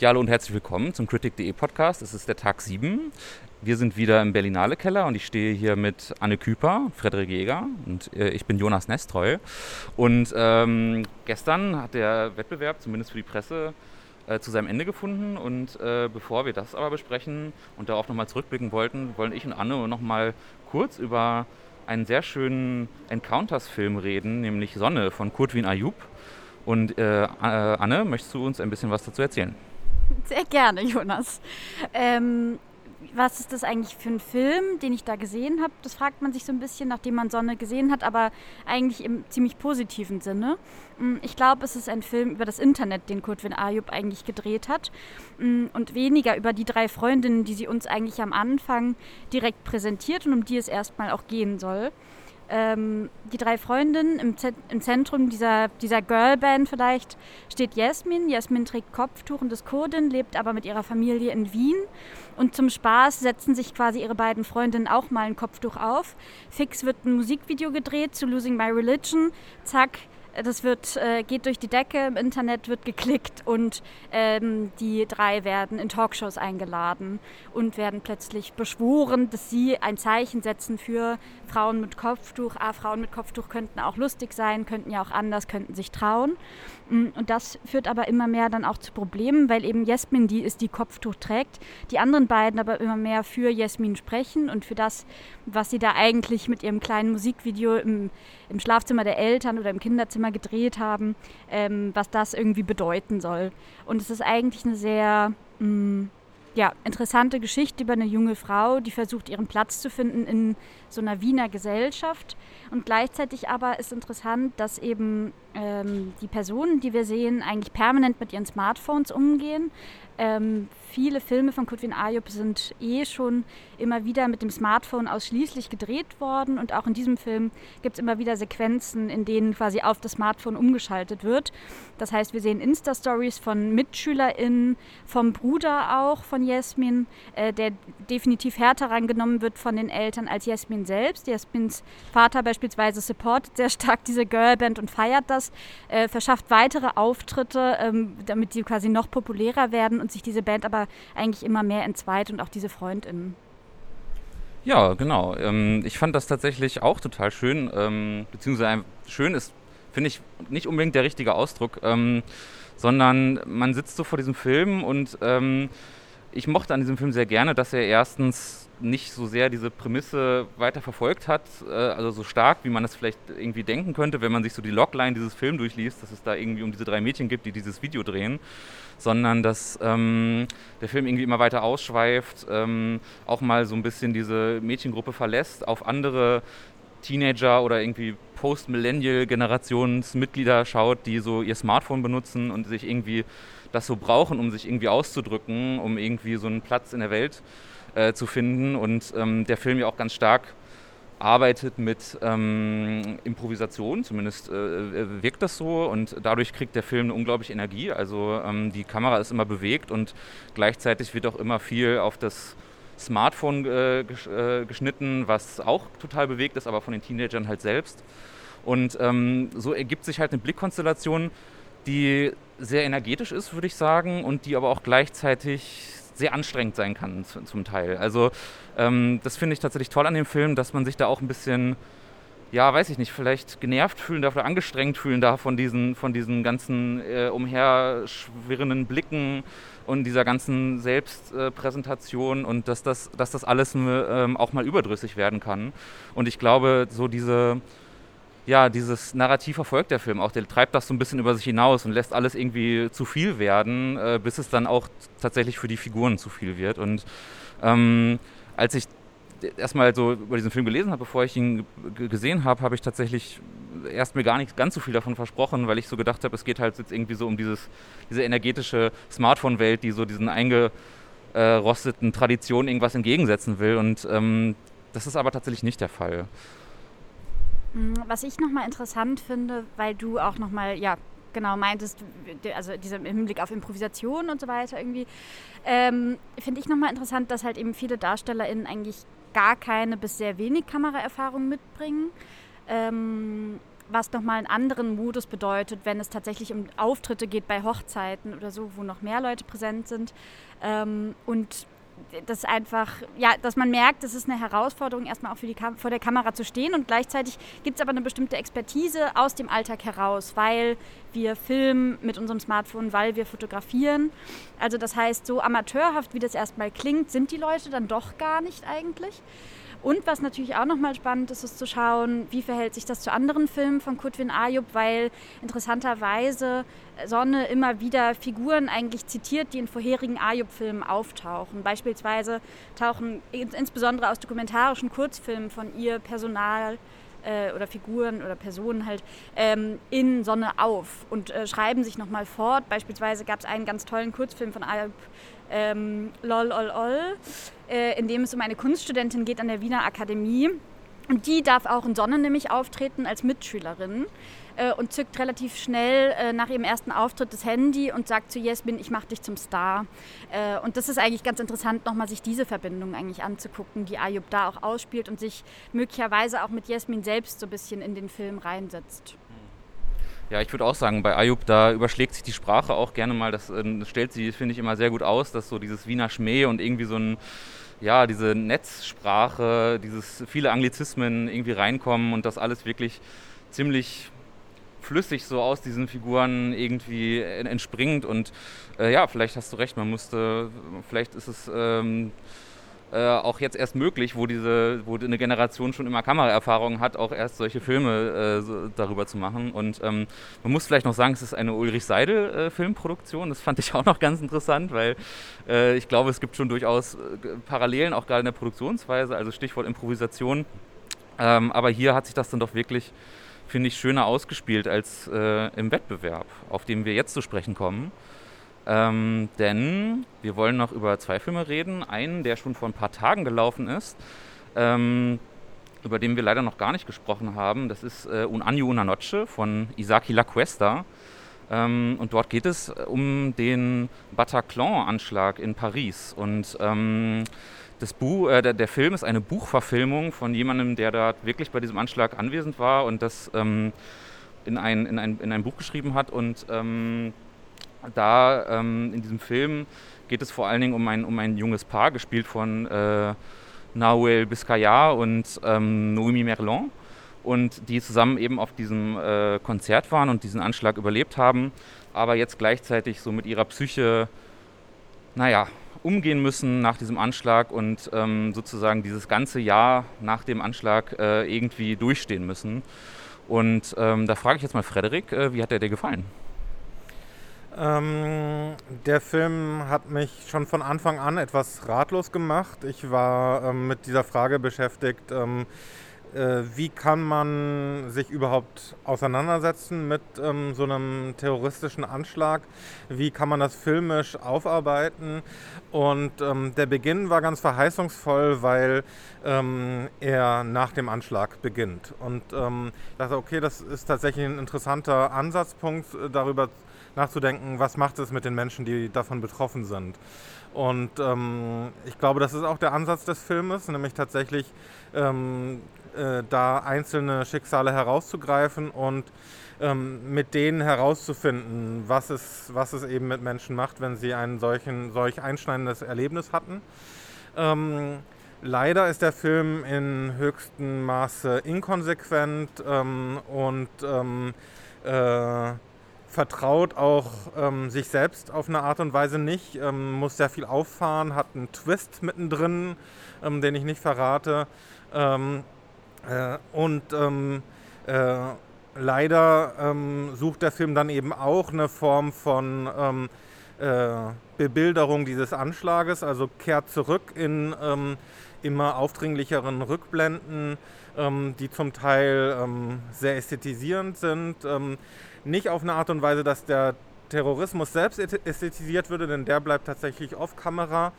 Ja, hallo und herzlich willkommen zum Critic.de Podcast. Es ist der Tag 7. Wir sind wieder im Berlinale Keller und ich stehe hier mit Anne Küper, Frederik Jäger und äh, ich bin Jonas Nestreu. Und ähm, gestern hat der Wettbewerb, zumindest für die Presse, äh, zu seinem Ende gefunden. Und äh, bevor wir das aber besprechen und darauf nochmal zurückblicken wollten, wollen ich und Anne nochmal kurz über einen sehr schönen Encounters-Film reden, nämlich Sonne von Kurtwin Ayub. Und äh, Anne, möchtest du uns ein bisschen was dazu erzählen? Sehr gerne, Jonas. Ähm, was ist das eigentlich für ein Film, den ich da gesehen habe? Das fragt man sich so ein bisschen, nachdem man Sonne gesehen hat, aber eigentlich im ziemlich positiven Sinne. Mm, ich glaube, es ist ein Film über das Internet, den Kurtwin Ayub eigentlich gedreht hat mm, und weniger über die drei Freundinnen, die sie uns eigentlich am Anfang direkt präsentiert und um die es erstmal auch gehen soll ähm, die drei Freundinnen im, Z im Zentrum dieser, dieser Girlband vielleicht steht Jasmin. Jasmin trägt Kopftuch und ist Kurdin, lebt aber mit ihrer Familie in Wien. Und zum Spaß setzen sich quasi ihre beiden Freundinnen auch mal ein Kopftuch auf. Fix wird ein Musikvideo gedreht zu Losing My Religion. Zack, das wird, äh, geht durch die Decke, im Internet wird geklickt und ähm, die drei werden in Talkshows eingeladen und werden plötzlich beschworen, dass sie ein Zeichen setzen für Frauen mit Kopftuch. Ah, Frauen mit Kopftuch könnten auch lustig sein, könnten ja auch anders, könnten sich trauen. Mm, und das führt aber immer mehr dann auch zu Problemen, weil eben Jasmin die ist, die Kopftuch trägt, die anderen beiden aber immer mehr für Jasmin sprechen und für das, was sie da eigentlich mit ihrem kleinen Musikvideo im, im Schlafzimmer der Eltern oder im Kinderzimmer gedreht haben, ähm, was das irgendwie bedeuten soll. Und es ist eigentlich eine sehr mh, mm, ja, interessante Geschichte über eine junge Frau, die versucht, ihren Platz zu finden in so einer Wiener Gesellschaft. Und gleichzeitig aber ist interessant, dass eben ähm, die Personen, die wir sehen, eigentlich permanent mit ihren Smartphones umgehen. Ähm, viele Filme von Kutwin Ayub sind eh schon immer wieder mit dem Smartphone ausschließlich gedreht worden und auch in diesem Film gibt es immer wieder Sequenzen, in denen quasi auf das Smartphone umgeschaltet wird. Das heißt, wir sehen Insta-Stories von MitschülerInnen, vom Bruder auch von Jasmin, äh, der definitiv härter rangenommen wird von den Eltern als Jasmin selbst. Jasmins Vater beispielsweise supportet sehr stark diese Girlband und feiert das, äh, verschafft weitere Auftritte, ähm, damit sie quasi noch populärer werden und sich diese Band aber eigentlich immer mehr entzweit und auch diese FreundInnen. Ja, genau. Ähm, ich fand das tatsächlich auch total schön, ähm, beziehungsweise schön ist, finde ich, nicht unbedingt der richtige Ausdruck, ähm, sondern man sitzt so vor diesem Film und ähm, ich mochte an diesem Film sehr gerne, dass er erstens nicht so sehr diese Prämisse weiter verfolgt hat, äh, also so stark, wie man es vielleicht irgendwie denken könnte, wenn man sich so die Logline dieses Films durchliest, dass es da irgendwie um diese drei Mädchen gibt, die dieses Video drehen, sondern dass ähm, der Film irgendwie immer weiter ausschweift, ähm, auch mal so ein bisschen diese Mädchengruppe verlässt, auf andere Teenager oder irgendwie Post-Millennial-Generationsmitglieder schaut, die so ihr Smartphone benutzen und sich irgendwie das so brauchen, um sich irgendwie auszudrücken, um irgendwie so einen Platz in der Welt äh, zu finden. Und ähm, der Film ja auch ganz stark arbeitet mit ähm, Improvisation, zumindest äh, äh, wirkt das so und dadurch kriegt der Film eine unglaubliche Energie. Also ähm, die Kamera ist immer bewegt und gleichzeitig wird auch immer viel auf das Smartphone äh, äh, geschnitten, was auch total bewegt ist, aber von den Teenagern halt selbst. Und ähm, so ergibt sich halt eine Blickkonstellation, die sehr energetisch ist, würde ich sagen, und die aber auch gleichzeitig sehr anstrengend sein kann zum Teil. Also ähm, das finde ich tatsächlich toll an dem Film, dass man sich da auch ein bisschen, ja, weiß ich nicht, vielleicht genervt fühlen darf oder angestrengt fühlen darf von diesen, von diesen ganzen äh, umherschwirrenden Blicken und dieser ganzen Selbstpräsentation äh, und dass das, dass das alles äh, auch mal überdrüssig werden kann. Und ich glaube, so diese ja, dieses Narrativ verfolgt der Film auch. Der treibt das so ein bisschen über sich hinaus und lässt alles irgendwie zu viel werden, äh, bis es dann auch tatsächlich für die Figuren zu viel wird. Und ähm, als ich erstmal so über diesen Film gelesen habe, bevor ich ihn gesehen habe, habe ich tatsächlich erst mir gar nicht ganz so viel davon versprochen, weil ich so gedacht habe, es geht halt jetzt irgendwie so um dieses, diese energetische Smartphone-Welt, die so diesen eingerosteten Traditionen irgendwas entgegensetzen will. Und ähm, das ist aber tatsächlich nicht der Fall. Mm, was ich nochmal interessant finde, weil du auch nochmal, ja, genau meintest, also dieser im Hinblick auf Improvisation und so weiter irgendwie, ähm, finde ich nochmal interessant, dass halt eben viele DarstellerInnen eigentlich gar keine bis sehr wenig Kameraerfahrung mitbringen. Ähm, was nochmal einen anderen Modus bedeutet, wenn es tatsächlich um Auftritte geht bei Hochzeiten oder so, wo noch mehr Leute präsent sind. Ähm, und das einfach, ja, dass man merkt, es ist eine Herausforderung, erstmal auch für die Kam vor der Kamera zu stehen und gleichzeitig gibt es aber eine bestimmte Expertise aus dem Alltag heraus, weil wir filmen mit unserem Smartphone, weil wir fotografieren. Also das heißt, so amateurhaft, wie das erstmal klingt, sind die Leute dann doch gar nicht eigentlich. Und was natürlich auch nochmal spannend ist, ist zu schauen, wie verhält sich das zu anderen Filmen von Kutwin Ayub, weil interessanterweise Sonne immer wieder Figuren eigentlich zitiert, die in vorherigen Ayub-Filmen auftauchen. Beispielsweise tauchen insbesondere aus dokumentarischen Kurzfilmen von ihr Personal äh, oder Figuren oder Personen halt ähm, in Sonne auf und äh, schreiben sich nochmal fort. Beispielsweise gab es einen ganz tollen Kurzfilm von Ayub ähm, Lol Ol Ol, äh, in dem es um eine Kunststudentin geht an der Wiener Akademie. Und die darf auch in Sonne nämlich auftreten als Mitschülerin äh, und zückt relativ schnell äh, nach ihrem ersten Auftritt das Handy und sagt zu Jesmin, ich mach dich zum Star. Äh, und das ist eigentlich ganz interessant, nochmal sich diese Verbindung eigentlich anzugucken, die Ayub da auch ausspielt und sich möglicherweise auch mit Jesmin selbst so ein bisschen in den Film reinsetzt. Ja, ich würde auch sagen, bei Ayub, da überschlägt sich die Sprache auch gerne mal. Das, äh, stellt sie, finde ich, immer sehr gut aus, dass so dieses Wiener Schmäh und irgendwie so ein, ja, diese Netzsprache, dieses viele Anglizismen irgendwie reinkommen und das alles wirklich ziemlich flüssig so aus diesen Figuren irgendwie entspringt. Und äh, ja, vielleicht hast du recht, man musste, vielleicht ist es. Ähm, äh, auch jetzt erst möglich, wo diese, wo eine Generation schon immer Kameraerfahrung hat, auch erst solche Filme äh, so, darüber zu machen. Und ähm, man muss vielleicht noch sagen, es ist eine Ulrich Seidel äh. Das fand ich auch noch ganz interessant, weil äh, ich glaube, es gibt schon durchaus äh, Parallelen, auch gerade in der Produktionsweise, also Stichwort Improvisation. Ähm, aber hier hat sich das dann doch wirklich, finde ich, schöner ausgespielt als äh, im Wettbewerb, auf dem wir jetzt zu sprechen kommen. Ähm, denn wir wollen noch über zwei Filme reden. Einen, der schon vor ein paar Tagen gelaufen ist, ähm, über den wir leider noch gar nicht gesprochen haben. Das ist äh, Un Año Una Noche von Isaki La Cuesta. Ähm, und dort geht es äh, um den Bataclan-Anschlag in Paris. Und ähm, das Buch, äh, der, der, Film ist eine Buchverfilmung von jemandem, der da wirklich bei diesem Anschlag anwesend war und das ähm, in, ein, in, ein, in ein Buch geschrieben hat. Und ähm, da ähm, in diesem Film geht es vor allen Dingen um ein, um ein junges Paar, gespielt von äh, Nahuel Biscayar und ähm, Noemi Merlon. Und die zusammen eben auf diesem äh, Konzert waren und diesen Anschlag überlebt haben, aber jetzt gleichzeitig so mit ihrer Psyche, naja, umgehen müssen nach diesem Anschlag und ähm, sozusagen dieses ganze Jahr nach dem Anschlag äh, irgendwie durchstehen müssen. Und ähm, da frage ich jetzt mal Frederik, äh, wie hat der dir gefallen? Ähm, der Film hat mich schon von Anfang an etwas ratlos gemacht. Ich war ähm, mit dieser Frage beschäftigt, ähm, äh, wie kann man sich überhaupt auseinandersetzen mit ähm, so einem terroristischen Anschlag? Wie kann man das filmisch aufarbeiten? Und ähm, der Beginn war ganz verheißungsvoll, weil ähm, er nach dem Anschlag beginnt. Und ich dachte, okay, das ist tatsächlich ein interessanter Ansatzpunkt, äh, darüber zu nachzudenken, was macht es mit den Menschen, die davon betroffen sind. Und ähm, ich glaube, das ist auch der Ansatz des Filmes, nämlich tatsächlich ähm, äh, da einzelne Schicksale herauszugreifen und ähm, mit denen herauszufinden, was es, was es eben mit Menschen macht, wenn sie ein solch einschneidendes Erlebnis hatten. Ähm, leider ist der Film in höchstem Maße inkonsequent ähm, und ähm, äh, vertraut auch ähm, sich selbst auf eine Art und Weise nicht, ähm, muss sehr viel auffahren, hat einen Twist mittendrin, ähm, den ich nicht verrate. Ähm, äh, und ähm, äh, leider ähm, sucht der Film dann eben auch eine Form von äh, Bebilderung dieses Anschlages, also kehrt zurück in immer aufdringlicheren Rückblenden, die zum Teil sehr ästhetisierend sind nicht auf eine Art und Weise, dass der Terrorismus selbst ästhetisiert würde, denn der bleibt tatsächlich off Kamera.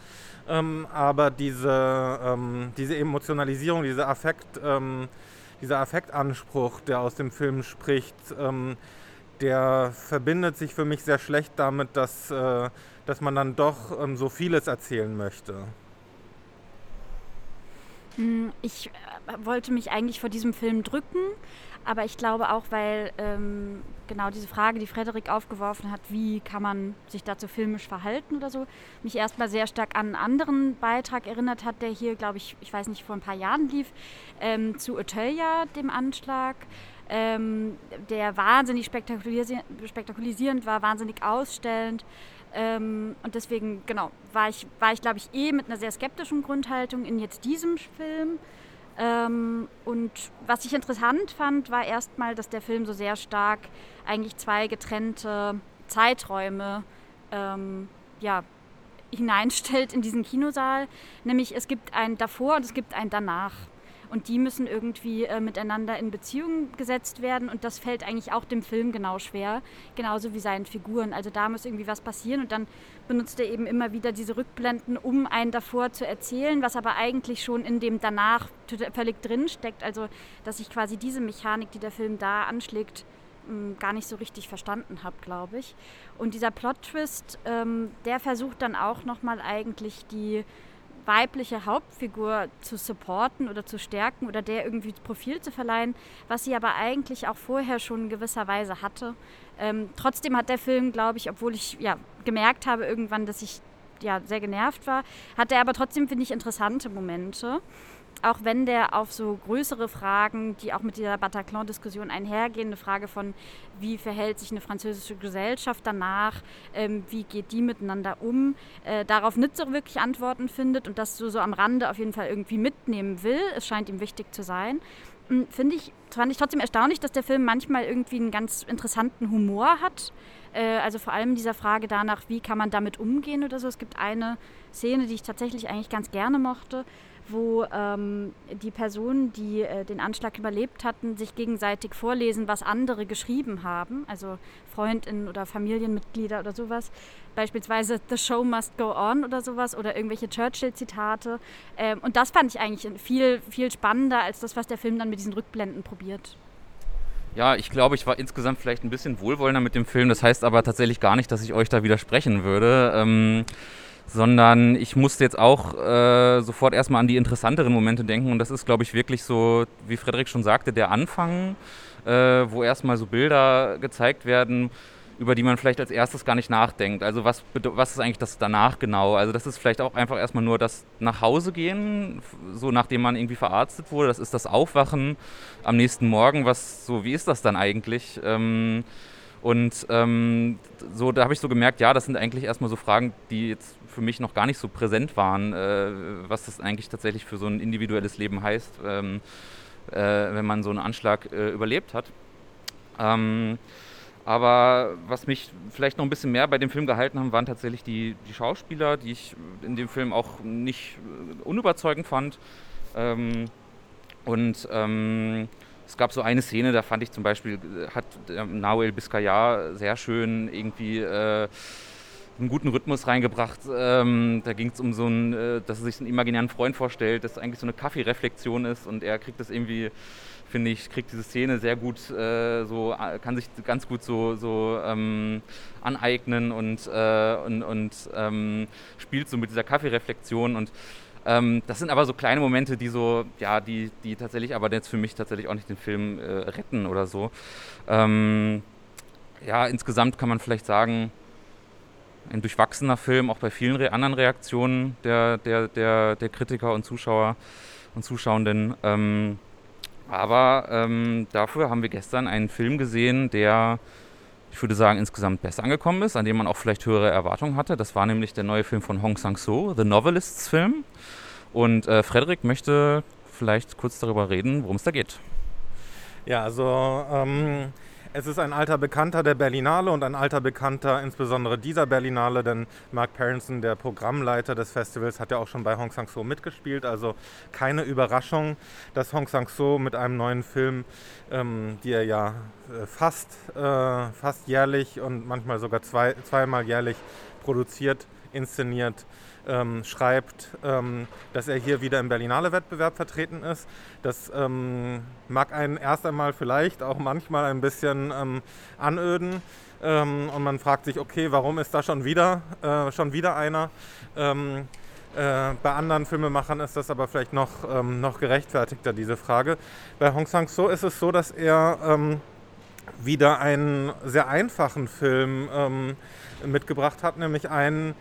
Ähm, aber diese, ähm, diese Emotionalisierung, diese Affekt, ähm, dieser Affektanspruch, der aus dem Film spricht, ähm, der verbindet sich für mich sehr schlecht damit, dass, äh, dass man dann doch ähm, so vieles erzählen möchte. Hm, ich äh, wollte mich eigentlich vor diesem Film drücken, Aber ich glaube auch, weil ähm, genau diese Frage, die Frederik aufgeworfen hat, wie kann man sich dazu filmisch verhalten oder so, mich erstmal sehr stark an einen anderen Beitrag erinnert hat, der hier, glaube ich, ich weiß nicht, vor ein paar Jahren lief, ähm, zu Otelia, dem Anschlag. Ähm, der wahnsinnig spektakulisierend war, wahnsinnig ausstellend. Ähm, und deswegen, genau, war ich, war ich glaube ich, eh mit einer sehr skeptischen Grundhaltung in jetzt diesem Film. Ähm, und was ich interessant fand, war erstmal, dass der Film so sehr stark eigentlich zwei getrennte Zeiträume ähm, ja, hineinstellt in diesen Kinosaal. Nämlich es gibt ein davor und es gibt ein danach. Und die müssen irgendwie äh, miteinander in Beziehung gesetzt werden. Und das fällt eigentlich auch dem Film genau schwer, genauso wie seinen Figuren. Also da muss irgendwie was passieren. Und dann benutzt er eben immer wieder diese Rückblenden, um einen davor zu erzählen, was aber eigentlich schon in dem danach völlig drin steckt. Also dass ich quasi diese Mechanik, die der Film da anschlägt, hm, gar nicht so richtig verstanden habe, glaube ich. Und dieser Plot-Twist, ähm, der versucht dann auch nochmal eigentlich die weibliche Hauptfigur zu supporten oder zu stärken oder der irgendwie Profil zu verleihen, was sie aber eigentlich auch vorher schon in gewisser Weise hatte. Ähm, trotzdem hat der Film, glaube ich, obwohl ich ja gemerkt habe irgendwann, dass ich ja sehr genervt war, hat er aber trotzdem, finde ich, interessante Momente auch wenn der auf so größere Fragen, die auch mit dieser Bataclan-Diskussion einhergehen, eine Frage von, wie verhält sich eine französische Gesellschaft danach, ähm, wie geht die miteinander um, äh, darauf nicht so wirklich Antworten findet und das so, so am Rande auf jeden Fall irgendwie mitnehmen will. Es scheint ihm wichtig zu sein. Hm, finde ich, fand ich trotzdem erstaunlich, dass der Film manchmal irgendwie einen ganz interessanten Humor hat. Äh, also vor allem dieser Frage danach, wie kann man damit umgehen oder so. Es gibt eine Szene, die ich tatsächlich eigentlich ganz gerne mochte wo ähm, die Personen, die äh, den Anschlag überlebt hatten, sich gegenseitig vorlesen, was andere geschrieben haben, also Freundinnen oder Familienmitglieder oder sowas. Beispielsweise The Show Must Go On oder sowas oder irgendwelche Churchill-Zitate. Ähm, und das fand ich eigentlich viel, viel spannender als das, was der Film dann mit diesen Rückblenden probiert. Ja, ich glaube, ich war insgesamt vielleicht ein bisschen wohlwollender mit dem Film. Das heißt aber tatsächlich gar nicht, dass ich euch da widersprechen würde. Ähm sondern ich musste jetzt auch äh, sofort erstmal an die interessanteren Momente denken und das ist, glaube ich, wirklich so, wie Frederik schon sagte, der Anfang, äh, wo erstmal so Bilder gezeigt werden, über die man vielleicht als erstes gar nicht nachdenkt. Also was, was ist eigentlich das danach genau? Also das ist vielleicht auch einfach erstmal nur das nach Hause gehen, so nachdem man irgendwie verarztet wurde. Das ist das Aufwachen am nächsten Morgen. Was so, wie ist das dann eigentlich? Ähm, und ähm, so, da habe ich so gemerkt, ja, das sind eigentlich erstmal so Fragen, die jetzt für mich noch gar nicht so präsent waren, äh, was das eigentlich tatsächlich für so ein individuelles Leben heißt, ähm, äh, wenn man so einen Anschlag äh, überlebt hat. Ähm, aber was mich vielleicht noch ein bisschen mehr bei dem Film gehalten haben, waren tatsächlich die, die Schauspieler, die ich in dem Film auch nicht äh, unüberzeugend fand. Ähm, und ähm, es gab so eine Szene, da fand ich zum Beispiel, äh, hat Nahuel Biscayar sehr schön irgendwie äh, einen guten Rhythmus reingebracht. Ähm, da ging es um so einen, äh, dass er sich einen imaginären Freund vorstellt, das eigentlich so eine Kaffeereflexion ist und er kriegt das irgendwie, finde ich, kriegt diese Szene sehr gut, äh, so äh, kann sich ganz gut so, so ähm, aneignen und, äh, und, und ähm, spielt so mit dieser Kaffeereflexion und ähm, das sind aber so kleine Momente, die so, ja, die, die tatsächlich aber jetzt für mich tatsächlich auch nicht den Film äh, retten oder so. Ähm, ja, insgesamt kann man vielleicht sagen, ein durchwachsener Film, auch bei vielen re anderen Reaktionen der, der, der, der Kritiker und Zuschauer und Zuschauenden. Ähm, aber ähm, dafür haben wir gestern einen Film gesehen, der, ich würde sagen, insgesamt besser angekommen ist, an dem man auch vielleicht höhere Erwartungen hatte. Das war nämlich der neue Film von Hong Sang-soo, The Novelists Film. Und äh, Frederik möchte vielleicht kurz darüber reden, worum es da geht. Ja, also ähm, es ist ein alter Bekannter der Berlinale und ein alter Bekannter insbesondere dieser Berlinale, denn Mark Parenson, der Programmleiter des Festivals, hat ja auch schon bei Hong Sang-soo mitgespielt. Also keine Überraschung, dass Hong Sang-soo mit einem neuen Film, ähm, die er ja äh, fast, äh, fast jährlich und manchmal sogar zwei, zweimal jährlich produziert, inszeniert, ähm, schreibt, ähm, dass er hier wieder im Berlinale-Wettbewerb vertreten ist. Das ähm, mag einen erst einmal vielleicht auch manchmal ein bisschen ähm, anöden. Ähm, und man fragt sich, okay, warum ist da schon wieder, äh, schon wieder einer? Ähm, Äh, bei anderen Filmemachern ist das aber vielleicht noch, ähm, noch gerechtfertigter, diese Frage. Bei Hong Sang-soo ist es so, dass er ähm, wieder einen sehr einfachen Film ähm, mitgebracht hat, nämlich einen,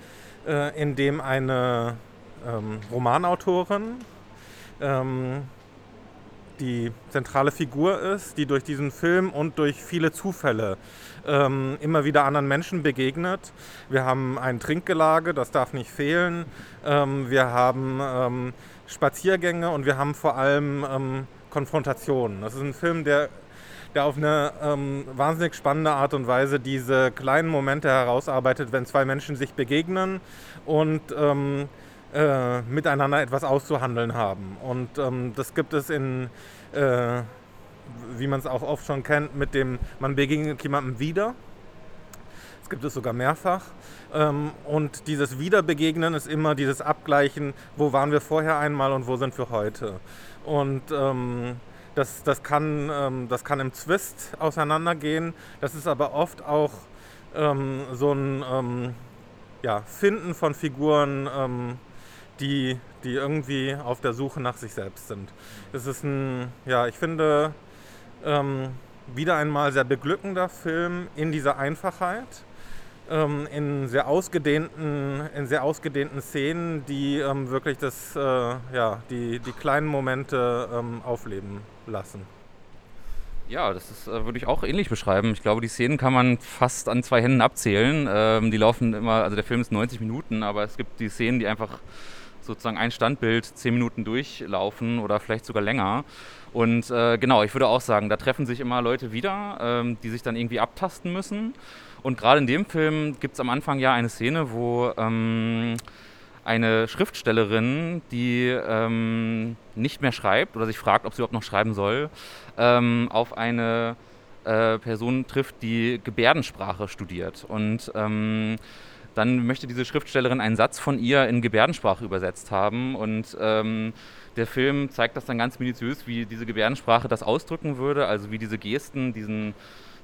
äh, in dem eine ähm, Romanautorin ähm, die zentrale Figur ist, die durch diesen Film und durch viele Zufälle ähm, immer wieder anderen Menschen begegnet. Wir haben ein Trinkgelage, das darf nicht fehlen. Ähm, wir haben ähm, Spaziergänge und wir haben vor allem ähm, Konfrontationen. Das ist ein Film, der, der auf eine ähm, wahnsinnig spannende Art und Weise diese kleinen Momente herausarbeitet, wenn zwei Menschen sich begegnen und ähm, äh, miteinander etwas auszuhandeln haben. Und ähm, das gibt es in, äh, wie man es auch oft schon kennt, mit dem, man begegnet jemandem wieder. Das gibt es sogar mehrfach. Ähm, und dieses Wiederbegegnen ist immer dieses Abgleichen, wo waren wir vorher einmal und wo sind wir heute. Und ähm, das, das, kann, ähm, das kann im Zwist auseinandergehen. Das ist aber oft auch ähm, so ein ähm, ja, Finden von Figuren, ähm, die, die irgendwie auf der Suche nach sich selbst sind. Es ist ein, ja, ich finde, ähm, wieder einmal sehr beglückender Film in dieser Einfachheit, ähm, in, sehr ausgedehnten, in sehr ausgedehnten Szenen, die ähm, wirklich das, äh, ja, die, die kleinen Momente ähm, aufleben lassen. Ja, das ist, äh, würde ich auch ähnlich beschreiben. Ich glaube, die Szenen kann man fast an zwei Händen abzählen. Ähm, die laufen immer, also der Film ist 90 Minuten, aber es gibt die Szenen, die einfach sozusagen ein Standbild zehn Minuten durchlaufen oder vielleicht sogar länger. Und äh, genau, ich würde auch sagen, da treffen sich immer Leute wieder, ähm, die sich dann irgendwie abtasten müssen. Und gerade in dem Film gibt es am Anfang ja eine Szene, wo ähm, eine Schriftstellerin, die ähm, nicht mehr schreibt oder sich fragt, ob sie überhaupt noch schreiben soll, ähm, auf eine äh, Person trifft, die Gebärdensprache studiert. Und ähm, dann möchte diese Schriftstellerin einen Satz von ihr in Gebärdensprache übersetzt haben und ähm, der Film zeigt das dann ganz minutiös, wie diese Gebärdensprache das ausdrücken würde, also wie diese Gesten, diesen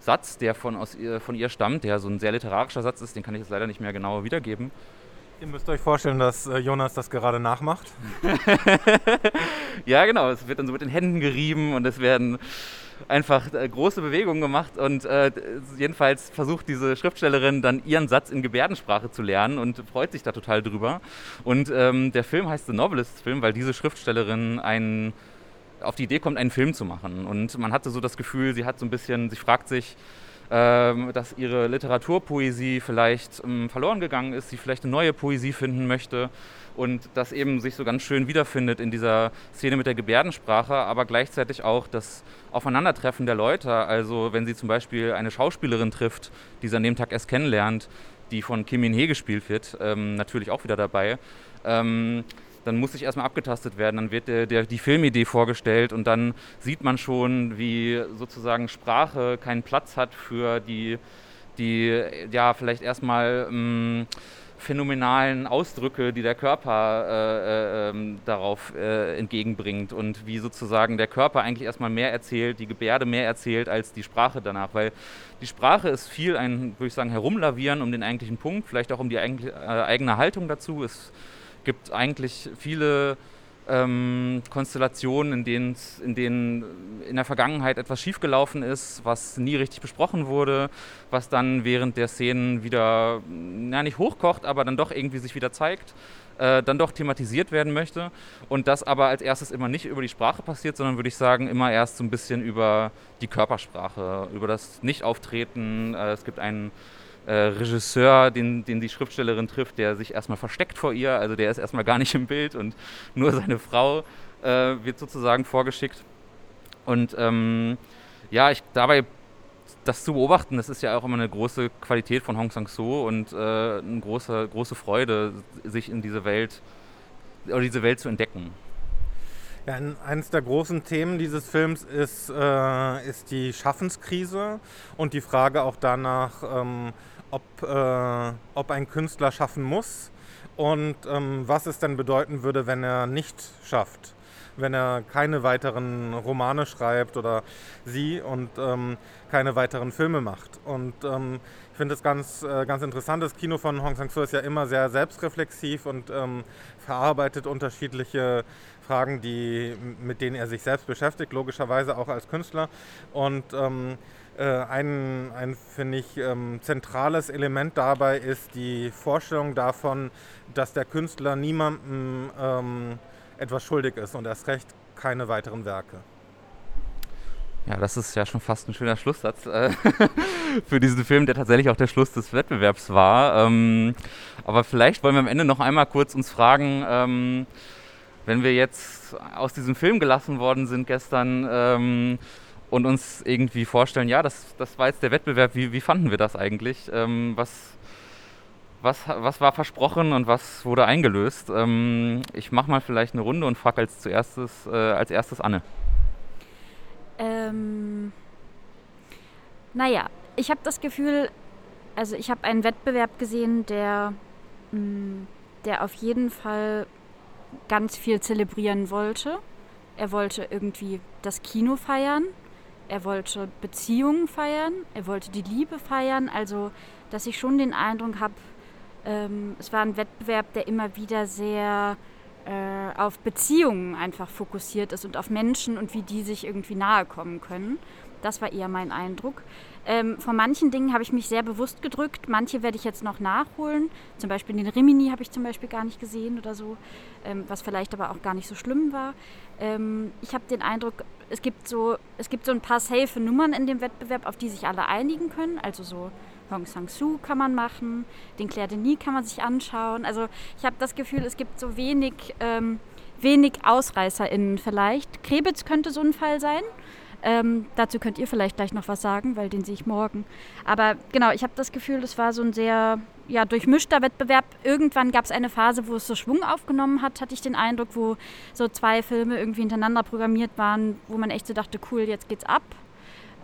Satz, der von, aus ihr, von ihr stammt, der so ein sehr literarischer Satz ist, den kann ich jetzt leider nicht mehr genauer wiedergeben. Ihr müsst euch vorstellen, dass äh, Jonas das gerade nachmacht. ja, genau. Es wird dann so mit den Händen gerieben und es werden einfach äh, große Bewegungen gemacht und äh, jedenfalls versucht diese Schriftstellerin dann ihren Satz in Gebärdensprache zu lernen und freut sich da total drüber. Und ähm, der Film heißt The Novelist Film, weil diese Schriftstellerin einen auf die Idee kommt, einen Film zu machen. Und man hatte so das Gefühl, sie hat so ein bisschen, sie fragt sich, ähm, dass ihre Literaturpoesie vielleicht ähm, verloren gegangen ist, sie vielleicht eine neue Poesie finden möchte und das eben sich so ganz schön wiederfindet in dieser Szene mit der Gebärdensprache, aber gleichzeitig auch das Aufeinandertreffen der Leute. Also wenn sie zum Beispiel eine Schauspielerin trifft, die sie an dem Tag erst kennenlernt, die von Kim Min-hee gespielt wird, ähm, natürlich auch wieder dabei. Ähm, dann muss sich erstmal abgetastet werden, dann wird der, der, die Filmidee vorgestellt und dann sieht man schon, wie sozusagen Sprache keinen Platz hat für die, die ja vielleicht erstmal ähm, phänomenalen Ausdrücke, die der Körper äh, äh, ähm, darauf äh, entgegenbringt und wie sozusagen der Körper eigentlich erstmal mehr erzählt, die Gebärde mehr erzählt als die Sprache danach, weil die Sprache ist viel ein, würde ich sagen, herumlavieren um den eigentlichen Punkt, vielleicht auch um die äh, eigene Haltung dazu. Es gibt eigentlich viele ähm, Konstellationen, in denen, in denen in der Vergangenheit etwas schiefgelaufen ist, was nie richtig besprochen wurde, was dann während der Szenen wieder, ja nicht hochkocht, aber dann doch irgendwie sich wieder zeigt, äh, dann doch thematisiert werden möchte. Und das aber als erstes immer nicht über die Sprache passiert, sondern würde ich sagen, immer erst so ein bisschen über die Körpersprache, über das Nicht-Auftreten. Äh, es gibt einen äh, Regisseur, den, den die Schriftstellerin trifft, der sich erstmal versteckt vor ihr, also der ist erstmal gar nicht im Bild und nur seine Frau äh, wird sozusagen vorgeschickt. Und ähm, ja, ich dabei das zu beobachten, das ist ja auch immer eine große Qualität von Hong Sang-soo und äh, eine große, große Freude, sich in diese Welt oder diese Welt zu entdecken. Ja, eines der großen Themen dieses Films ist, äh, ist die Schaffenskrise und die Frage auch danach, ähm, ob, äh, ob ein Künstler schaffen muss und ähm, was es denn bedeuten würde, wenn er nicht schafft. wenn er keine weiteren Romane schreibt oder sie und ähm, keine weiteren Filme macht. Und ähm, ich finde es ganz, äh, ganz interessant. Das Kino von Hong Sang-soo ist ja immer sehr selbstreflexiv und ähm, verarbeitet unterschiedliche Fragen, die, mit denen er sich selbst beschäftigt, logischerweise auch als Künstler. Und ähm, äh, ein, ein finde ich, ähm, zentrales Element dabei ist die Vorstellung davon, dass der Künstler niemandem ähm, etwas schuldig ist und erst recht keine weiteren Werke. Ja, das ist ja schon fast ein schöner Schlusssatz äh, für diesen Film, der tatsächlich auch der Schluss des Wettbewerbs war. Ähm, aber vielleicht wollen wir am Ende noch einmal kurz uns fragen, ähm, wenn wir jetzt aus diesem Film gelassen worden sind gestern ähm, und uns irgendwie vorstellen, ja, das, das war jetzt der Wettbewerb, wie, wie fanden wir das eigentlich? Ähm, was, was, was war versprochen und was wurde eingelöst? Ähm, ich mache mal vielleicht eine Runde und frage als, zuerstes, äh, als erstes Anne. Ähm, naja, ich habe das Gefühl, also ich habe einen Wettbewerb gesehen, der, mh, mm, der auf jeden Fall ganz viel zelebrieren wollte. Er wollte irgendwie das Kino feiern, er wollte Beziehungen feiern, er wollte die Liebe feiern. Also, dass ich schon den Eindruck habe, ähm, es war ein Wettbewerb, der immer wieder sehr äh, auf Beziehungen einfach fokussiert ist und auf Menschen und wie die sich irgendwie nahe kommen können. Das war eher mein Eindruck. Ähm, von manchen Dingen habe ich mich sehr bewusst gedrückt. Manche werde ich jetzt noch nachholen. Zum Beispiel den Rimini habe ich zum Beispiel gar nicht gesehen oder so, ähm, was vielleicht aber auch gar nicht so schlimm war. Ähm, ich habe den Eindruck, es gibt, so, es gibt so ein paar safe Nummern in dem Wettbewerb, auf die sich alle einigen können. Also so Hong Sang-soo kann man machen, den Claire Denis kann man sich anschauen. Also ich habe das Gefühl, es gibt so wenig, ähm, wenig AusreißerInnen vielleicht. Krebitz könnte so ein Fall sein. Ähm, dazu könnt ihr vielleicht gleich noch was sagen, weil den sehe ich morgen. Aber genau, ich habe das Gefühl, es war so ein sehr ja, durchmischter Wettbewerb. Irgendwann gab es eine Phase, wo es so Schwung aufgenommen hat, hatte ich den Eindruck, wo so zwei Filme irgendwie hintereinander programmiert waren, wo man echt so dachte, cool, jetzt geht's ab.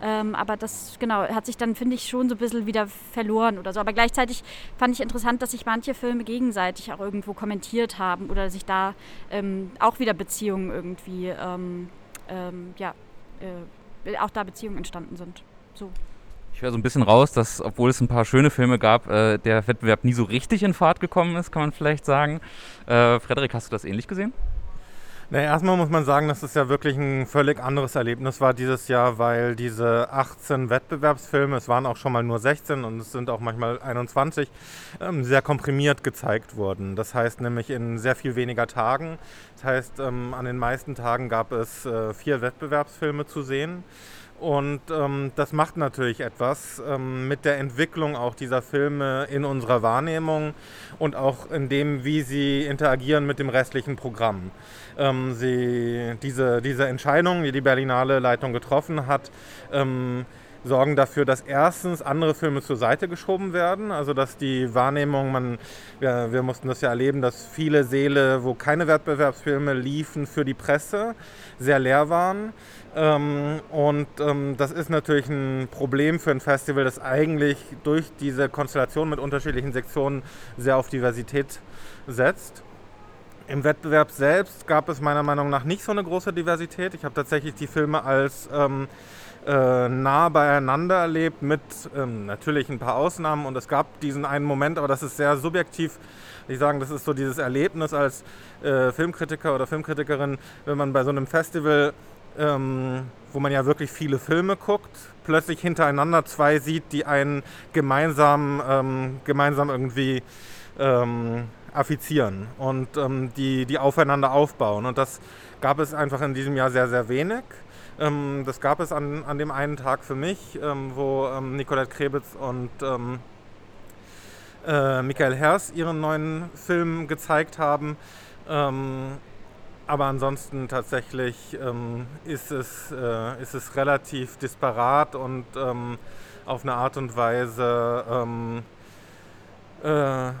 Ähm, aber das, genau, hat sich dann, finde ich, schon so ein bisschen wieder verloren oder so. Aber gleichzeitig fand ich interessant, dass sich manche Filme gegenseitig auch irgendwo kommentiert haben oder sich da ähm, auch wieder Beziehungen irgendwie, ähm, ähm ja, äh, auch da Beziehungen entstanden sind. So. Ich höre so ein bisschen raus, dass, obwohl es ein paar schöne Filme gab, äh, der Wettbewerb nie so richtig in Fahrt gekommen ist, kann man vielleicht sagen. Äh, Frederik, hast du das ähnlich gesehen? Naja, erstmal muss man sagen, dass es ja wirklich ein völlig anderes Erlebnis war dieses Jahr, weil diese 18 Wettbewerbsfilme, es waren auch schon mal nur 16 und es sind auch manchmal 21, ähm, sehr komprimiert gezeigt wurden. Das heißt nämlich in sehr viel weniger Tagen. Das heißt, ähm, an den meisten Tagen gab es äh, vier Wettbewerbsfilme zu sehen. Und ähm, das macht natürlich etwas ähm, mit der Entwicklung auch dieser Filme in unserer Wahrnehmung und auch in dem, wie sie interagieren mit dem restlichen Programm. Ähm, sie, diese, diese Entscheidung, die die Berlinale Leitung getroffen hat, ähm, sorgen dafür, dass erstens andere Filme zur Seite geschoben werden, also dass die Wahrnehmung, man, wir, wir mussten das ja erleben, dass viele Seele, wo keine Wettbewerbsfilme liefen für die Presse, sehr leer waren. Ähm, und ähm, das ist natürlich ein Problem für ein Festival, das eigentlich durch diese Konstellation mit unterschiedlichen Sektionen sehr auf Diversität setzt. Im Wettbewerb selbst gab es meiner Meinung nach nicht so eine große Diversität. Ich habe tatsächlich die Filme als ähm, äh, nah beieinander erlebt, mit ähm, natürlich ein paar Ausnahmen. Und es gab diesen einen Moment, aber das ist sehr subjektiv. Ich sagen, das ist so dieses Erlebnis als äh, Filmkritiker oder Filmkritikerin, wenn man bei so einem Festival, ähm, wo man ja wirklich viele Filme guckt, plötzlich hintereinander zwei sieht, die einen gemeinsam, ähm, gemeinsam irgendwie ähm, affizieren und ähm, die, die aufeinander aufbauen. Und das gab es einfach in diesem Jahr sehr, sehr wenig. Ähm, das gab es an, an dem einen Tag für mich, ähm, wo ähm, Nicolette Krebitz und ähm, äh, Michael Hers ihren neuen Film gezeigt haben. Ähm, aber ansonsten tatsächlich ähm, ist, es, äh, ist es relativ disparat und auf eine Art und Weise äh,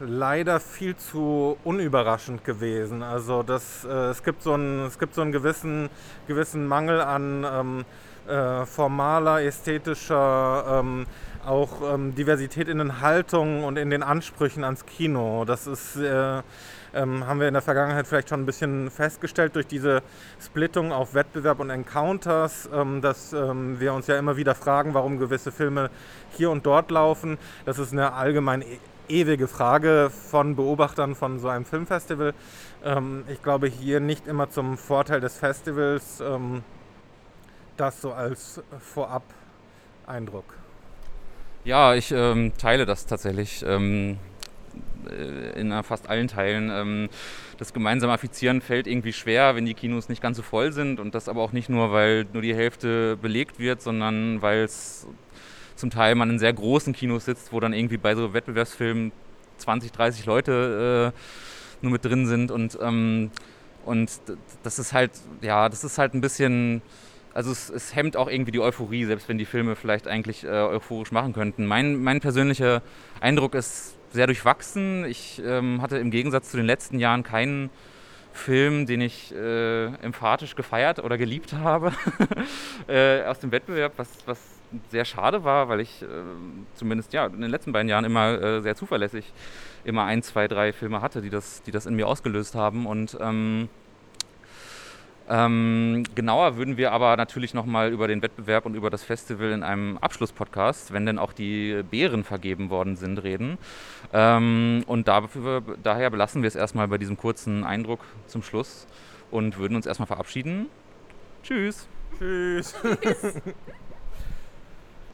leider viel zu unüberraschend gewesen. Also das, äh, es gibt so einen, es gibt so einen gewissen, gewissen Mangel an ähm, äh, formaler, ästhetischer ähm, auch ähm, Diversität in den Haltungen und in den Ansprüchen ans Kino. Das ist, äh, ähm, haben wir in der Vergangenheit vielleicht schon ein bisschen festgestellt durch diese Splittung auf Wettbewerb und Encounters, ähm, dass ähm, wir uns ja immer wieder fragen, warum gewisse Filme hier und dort laufen. Das ist eine allgemein e ewige Frage von Beobachtern von so einem Filmfestival. Ähm, ich glaube hier nicht immer zum Vorteil des Festivals, ähm, das so als Vorab-Eindruck. Ja, ich ähm, teile das tatsächlich ähm, äh, in fast allen Teilen. Ähm, das gemeinsame Affizieren fällt irgendwie schwer, wenn die Kinos nicht ganz so voll sind und das aber auch nicht nur, weil nur die Hälfte belegt wird, sondern weil es zum Teil man in sehr großen Kinos sitzt, wo dann irgendwie bei so Wettbewerbsfilmen 20, 30 Leute äh, nur mit drin sind und ähm, und das ist halt, ja, das ist halt ein bisschen also es, es, hemmt auch irgendwie die Euphorie, selbst wenn die Filme vielleicht eigentlich äh, euphorisch machen könnten. Mein, mein persönlicher Eindruck ist sehr durchwachsen. Ich ähm, hatte im Gegensatz zu den letzten Jahren keinen Film, den ich äh, emphatisch gefeiert oder geliebt habe äh, aus dem Wettbewerb, was, was sehr schade war, weil ich äh, zumindest ja in den letzten beiden Jahren immer äh, sehr zuverlässig immer ein, zwei, drei Filme hatte, die das, die das in mir ausgelöst haben und ähm, ähm, genauer würden wir aber natürlich nochmal über den Wettbewerb und über das Festival in einem Abschlusspodcast, wenn denn auch die Beeren vergeben worden sind, reden. Ähm, und dafür, daher belassen wir es erstmal bei diesem kurzen Eindruck zum Schluss und würden uns erstmal verabschieden. Tschüss. Tschüss.